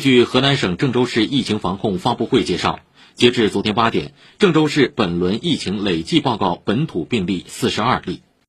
据河南省郑州市疫情防控发布会介绍，截至昨天八点，郑州市本轮疫情累计报告本土病例四十二例。